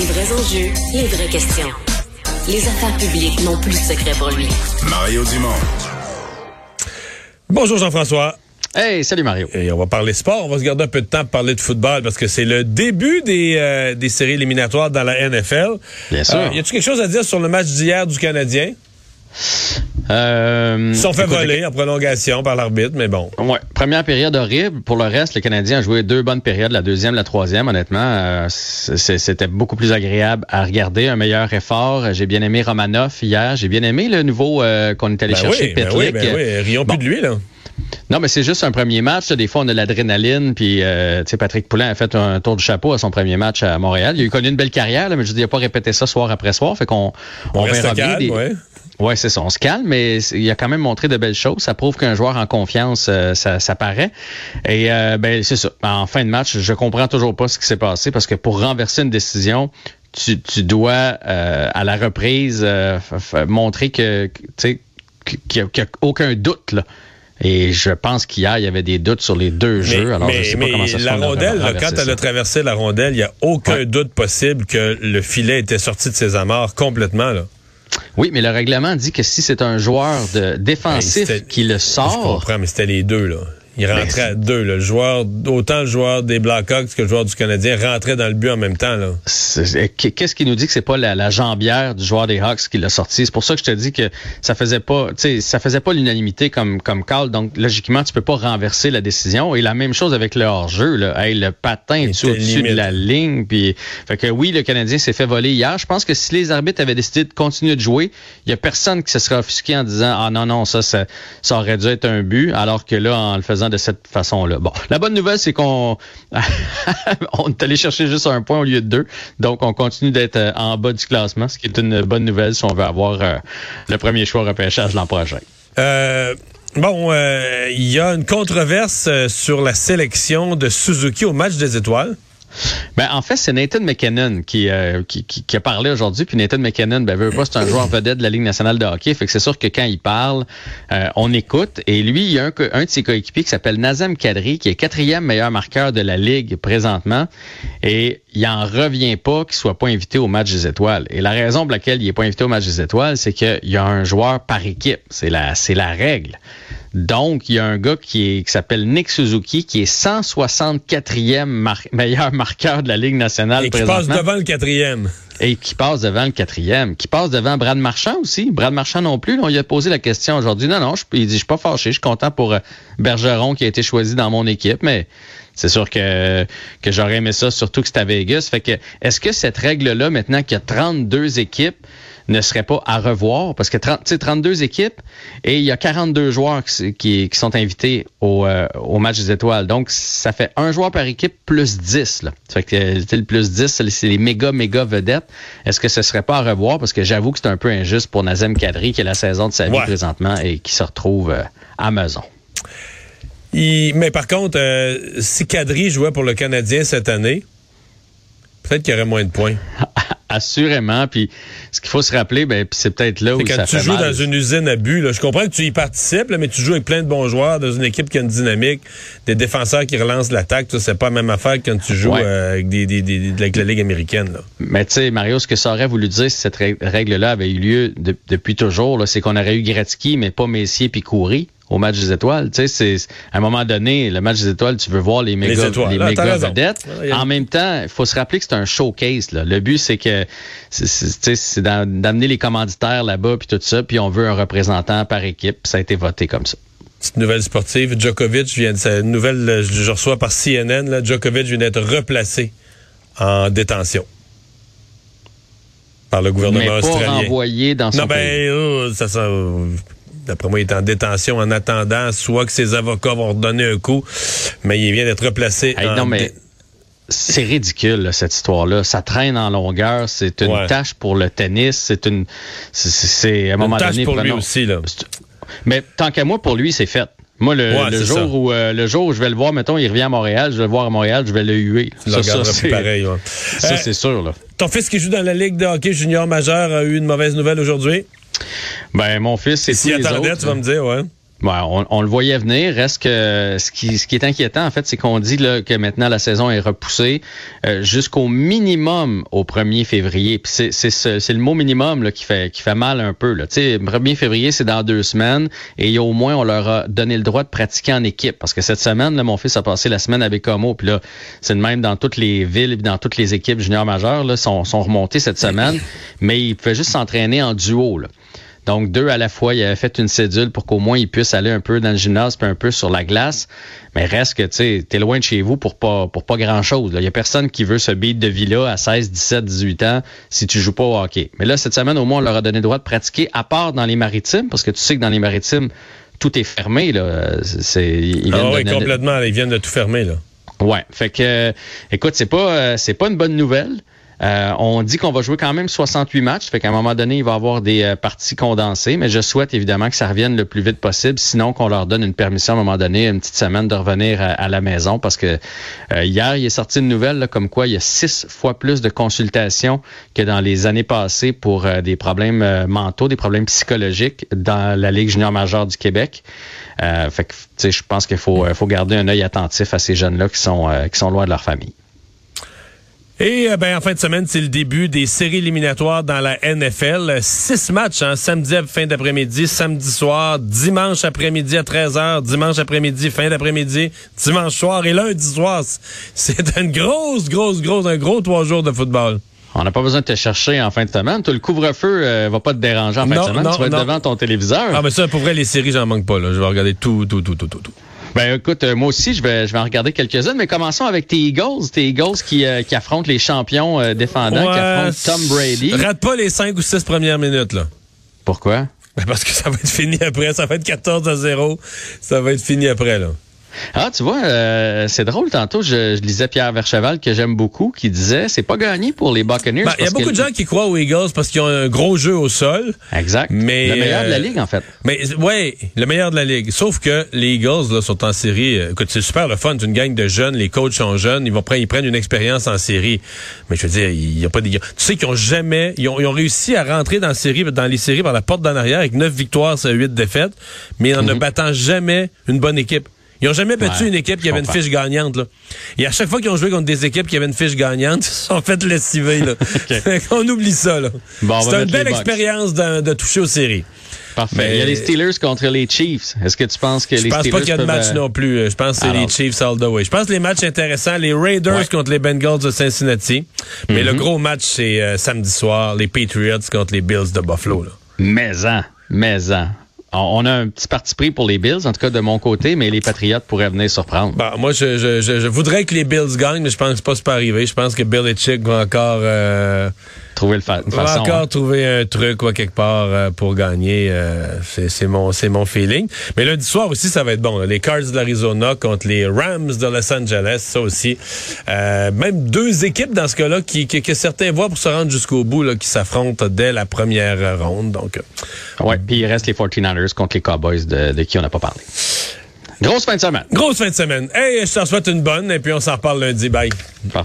Les vrais enjeux, les vraies questions. Les affaires publiques n'ont plus de secret pour lui. Mario Dumont. Bonjour Jean-François. Hey, salut Mario. Et on va parler sport. On va se garder un peu de temps pour parler de football parce que c'est le début des, euh, des séries éliminatoires dans la NFL. Bien sûr. Euh, y a-tu quelque chose à dire sur le match d'hier du Canadien? Euh, Ils se sont fait écoute, voler en prolongation par l'arbitre, mais bon. Ouais, première période horrible. Pour le reste, le Canadien a joué deux bonnes périodes, la deuxième, la troisième. Honnêtement, euh, c'était beaucoup plus agréable à regarder, un meilleur effort. J'ai bien aimé Romanoff hier. J'ai bien aimé le nouveau euh, qu'on est allé Ben chercher, oui, ben oui, ben oui. Rions Bon. plus de lui, là. Non, mais c'est juste un premier match. Des fois, on a de l'adrénaline. Puis, euh, tu sais, Patrick Poulin a fait un tour du chapeau à son premier match à Montréal. Il a eu connu une belle carrière, là, mais je dis, il n'a pas répété ça soir après soir. Fait qu'on On, on reste verra bien calme, des- ouais. Ouais, c'est ça. On se calme, mais il a quand même montré de belles choses. Ça prouve qu'un joueur en confiance, euh, ça, ça paraît. Et euh, ben c'est ça. En fin de match, je comprends toujours pas ce qui s'est passé parce que pour renverser une décision, tu, tu dois euh, à la reprise euh, montrer que tu sais qu'il n'y a, aucun doute là. Et je pense qu'hier, il y avait des doutes sur les deux jeux. Alors, je sais pas comment ça se la on a rondelle, là, quand elle a traversé la rondelle, il n'y a aucun Ouais. doute possible que le filet était sorti de ses amarres complètement. Là. Oui, mais le règlement dit que si c'est un joueur de défensif Hey, c'était- qui le Je sort, comprends, mais c'était les deux, là. Il Ben, rentrait à deux, là. Le joueur, autant le joueur des Blackhawks que le joueur du Canadien rentrait dans le but en même temps, Qu'est-ce qui nous dit que c'est pas la, la jambière du joueur des Hawks qui l'a sorti? C'est pour ça que je te dis que ça faisait pas, tu sais, ça faisait pas l'unanimité comme, comme call. Donc, logiquement, tu peux pas renverser la décision. Et la même chose avec le hors-jeu, là. Hey, le patin est au-dessus de la ligne. Puis, fait que oui, le Canadien s'est fait voler hier. Je pense que si les arbitres avaient décidé de continuer de jouer, il y a personne qui se serait offusqué en disant, ah non, non, ça, ça, ça aurait dû être un but. Alors que là, en le faisant de cette façon-là. Bon. La bonne nouvelle, c'est qu'on, on est allé chercher juste un point au lieu de deux. Donc, on continue d'être euh, en bas du classement, ce qui est une bonne nouvelle si on veut avoir euh, le premier choix repêchage l'an prochain. Euh, bon, il y a une controverse sur la sélection de Suzuki au match des étoiles. Ben, en fait, c'est Nathan McKinnon qui, euh, qui, qui, qui a parlé aujourd'hui. Puis Nathan McKinnon, ben, veut pas, c'est un joueur vedette de la Ligue nationale de hockey. Fait que c'est sûr que quand il parle, euh, on écoute. Et lui, il y a un, un de ses coéquipiers qui s'appelle Nazem Kadri, qui est quatrième meilleur marqueur de la Ligue présentement. Et il en revient pas qu'il soit pas invité au match des étoiles. Et la raison pour laquelle il est pas invité au match des étoiles, c'est qu'il y a un joueur par équipe. C'est la, c'est la règle. Donc, il y a un gars qui, est, qui s'appelle Nick Suzuki, qui est 164e mar- meilleur marqueur de la Ligue nationale Et qui passe devant le quatrième. et qui passe devant le quatrième, qui passe devant Brad Marchand aussi. Brad Marchand non plus. on lui a posé la question aujourd'hui. Non, non, je, il dit, je suis pas fâché, je suis content pour euh, Bergeron qui a été choisi dans mon équipe, mais c'est sûr que, que j'aurais aimé ça, surtout que c'est à Vegas. Fait que, est-ce que cette règle-là, maintenant qu'il y a 32 équipes, ne serait pas à revoir parce que 30, tu sais, 32 équipes et il y a 42 joueurs qui, qui, qui sont invités au, euh, au match des étoiles. Donc, ça fait un joueur par équipe plus 10. Là. Ça fait que le plus 10, c'est les- c'est les méga, méga vedettes. Est-ce que ce serait pas à revoir? Parce que j'avoue que c'est un peu injuste pour Nazem Kadri qui a la saison de sa vie Ouais. présentement et qui se retrouve euh, à maison. Il- mais par contre, euh, si Kadri jouait pour le Canadien cette année, peut-être qu'il y aurait moins de points. Assurément. Puis ce qu'il faut se rappeler, ben, c'est peut-être là où ça quand tu fait joues mal. dans une usine à but, là, je comprends que tu y participes, là, mais tu joues avec plein de bons joueurs dans une équipe qui a une dynamique, des défenseurs qui relancent l'attaque. C'est pas la même affaire que quand tu joues Ouais. euh, avec, des, des- des- avec la Ligue américaine. Là. Mais tu sais, Mario, ce que ça aurait voulu dire si cette rè- règle-là avait eu lieu de- depuis toujours, c'est qu'on aurait eu Gretzky, mais pas Messier puis Coury au match des étoiles. Tu sais, c'est à un moment donné, le match des étoiles, tu veux voir les méga, étoiles. les Là, méga vedettes. En même temps, il faut se rappeler que c'est un showcase. Là. Le but, c'est que c'est- d'amener les commanditaires là-bas puis tout ça, puis on veut un représentant par équipe. Ça a été voté comme ça. Petite nouvelle sportive, Djokovic vient de c'est une nouvelle, euh, je, reçois par CNN, là, Djokovic vient d'être replacé en détention par le gouvernement Mais pas australien. renvoyé dans son Non, ben, ça, ça, euh, d'après moi, il est en détention en attendant soit que ses avocats vont redonner un coup, mais il vient d'être replacé. Hey, en non, mais c'est ridicule, là, cette histoire-là. Ça traîne en longueur. C'est une Ouais. tâche pour le tennis. C'est une. c'est- C'est à un moment une tâche donné. pour lui aussi, là. Mais tant qu'à moi, pour lui, c'est fait. Moi, le, Ouais, le c'est jour ça. où euh, le jour où je vais le voir, mettons, il revient à Montréal, je vais le voir à Montréal, je vais le huer. Tu le regarderas plus pareil, ouais. Ça, Euh, c'est sûr, là. Ton fils qui joue dans la Ligue de hockey junior majeur a eu une mauvaise nouvelle aujourd'hui? Ben, mon fils, c'est les attendait, autres, tu vas me dire, ouais. on, le voyait venir. Reste que ce qui, ce qui est inquiétant, en fait, c'est qu'on dit là, que maintenant la saison est repoussée euh, jusqu'au minimum au 1er février. Puis c'est, c'est, le mot minimum là, qui fait qui fait mal un peu. Là. sais, 1er février, c'est dans deux semaines et au moins on leur a donné le droit de pratiquer en équipe. Parce que cette semaine, là, mon fils a passé la semaine avec Homo. Puis là, c'est le même dans toutes les villes et dans toutes les équipes juniors majeures là, sont, sont remontées cette semaine. Mais il pouvait juste s'entraîner en duo. Là. Donc, deux à la fois, il avait fait une cédule pour qu'au moins il puisse aller un peu dans le gymnase puis un peu sur la glace. Mais reste que, tu sais, t'es loin de chez vous pour pas, pour pas grand chose. Il y a personne qui veut ce beat de vie-là à 16, 17, 18 ans si tu joues pas au hockey. Mais là, cette semaine, au moins, on leur a donné le droit de pratiquer à part dans les maritimes parce que tu sais que dans les maritimes, tout est fermé, là. C'est, ils ah oui, complètement. Ils viennent de tout fermer, là. Ouais. Fait que, écoute, c'est pas, euh, c'est pas une bonne nouvelle. Euh, on dit qu'on va jouer quand même 68 matchs, fait qu'à un moment donné, il va y avoir des euh, parties condensées, mais je souhaite évidemment que ça revienne le plus vite possible, sinon qu'on leur donne une permission à un moment donné, une petite semaine de revenir à, la maison, parce que euh, hier, il est sorti une nouvelle comme quoi il y a six fois plus de consultations que dans les années passées pour des problèmes mentaux, des problèmes psychologiques dans la Ligue junior majeure du Québec. fait que, je pense qu'il faut, garder un œil attentif à ces jeunes-là qui sont loin de leur famille. Et euh, ben, en fin de semaine, c'est le début des séries éliminatoires dans la NFL. Six matchs, hein, samedi à fin d'après-midi, samedi soir, dimanche après-midi à 13h, dimanche après-midi, fin d'après-midi, dimanche soir et lundi soir. C'est une grosse, grosse, grosse, un gros trois jours de football. On n'a pas besoin de te chercher en fin de semaine. Tout le couvre-feu euh, va pas te déranger en fin de semaine. tu vas être devant ton téléviseur. Ah, mais ça, pour vrai, les séries, j'en manque pas. Là. Je vais regarder tout, tout, tout, tout, tout, tout. Ben écoute, euh, moi aussi, je vais, je vais en regarder quelques-unes, mais commençons avec tes Eagles. Tes Eagles qui, euh, qui affrontent les champions euh, défendants, qui affrontent Tom Brady. Rate pas les cinq ou six premières minutes, là. Pourquoi? Ben parce que ça va être fini après. Ça va être 14 à 0. Ça va être fini après, là. Ah, tu vois, euh, c'est drôle. Tantôt, je, lisais Pierre Vercheval, que j'aime beaucoup, qui disait c'est pas gagné pour les Buccaneers. Ben, il y a beaucoup de gens qui croient aux Eagles parce qu'ils ont un gros jeu au sol. Exact. Mais, le meilleur de la ligue, en fait. Mais ouais, le meilleur de la ligue. Sauf que les Eagles là, sont en série. Euh, écoute, c'est super le fun. C'est une gang de jeunes. Les coachs sont jeunes. Ils vont prendre, ils prennent une expérience en série. Mais je veux dire, il y a pas de. Tu sais qu'ils ont jamais, ils ont, réussi à rentrer dans la série, dans les séries par la porte d'en arrière avec neuf victoires sur huit défaites, mais en ne mhm. battant jamais une bonne équipe. Ils ont jamais battu une équipe qui avait une fiche gagnante. Là. Et à chaque fois qu'ils ont joué contre des équipes qui avaient une fiche gagnante, ils sont fait lessiver. Là. On oublie ça. Là. C'est une belle expérience de, de, toucher aux séries. Parfait. Il y a les Steelers contre les Chiefs. Est-ce que tu penses que les Steelers Je pense pas qu'il y a de match euh, non plus. Je pense que c'est les Chiefs all the way. Je pense que les matchs intéressants, les Raiders contre les Bengals de Cincinnati. Mais le mhm. gros match, c'est euh, samedi soir, les Patriots contre les Bills de Buffalo. Là. Maison. Maison. On a un petit parti pris pour les Bills, en tout cas de mon côté, mais les Patriots pourraient venir surprendre. Bah, moi, je, je, je, voudrais que les Bills gagnent, mais je pense pas que ça peut arriver. Je pense que Bill et Chick vont encore euh, trouver le fa va encore hein. trouver un truc quelque part euh, pour gagner. Euh, c'est mon mon feeling. Mais lundi soir aussi, ça va être bon. Les Cards de l'Arizona contre les Rams de Los Angeles, ça aussi. même deux équipes dans ce cas-là qui, que certains voient pour se rendre jusqu'au bout, là, qui s'affrontent dès la première ronde. Donc. Ouais. Puis il reste les 49ers contre les Cowboys de, qui on n'a pas parlé. Grosse fin de semaine. Grosse fin de semaine. Hey, je te souhaite une bonne et puis on s'en reparle lundi. Bye. Parfait.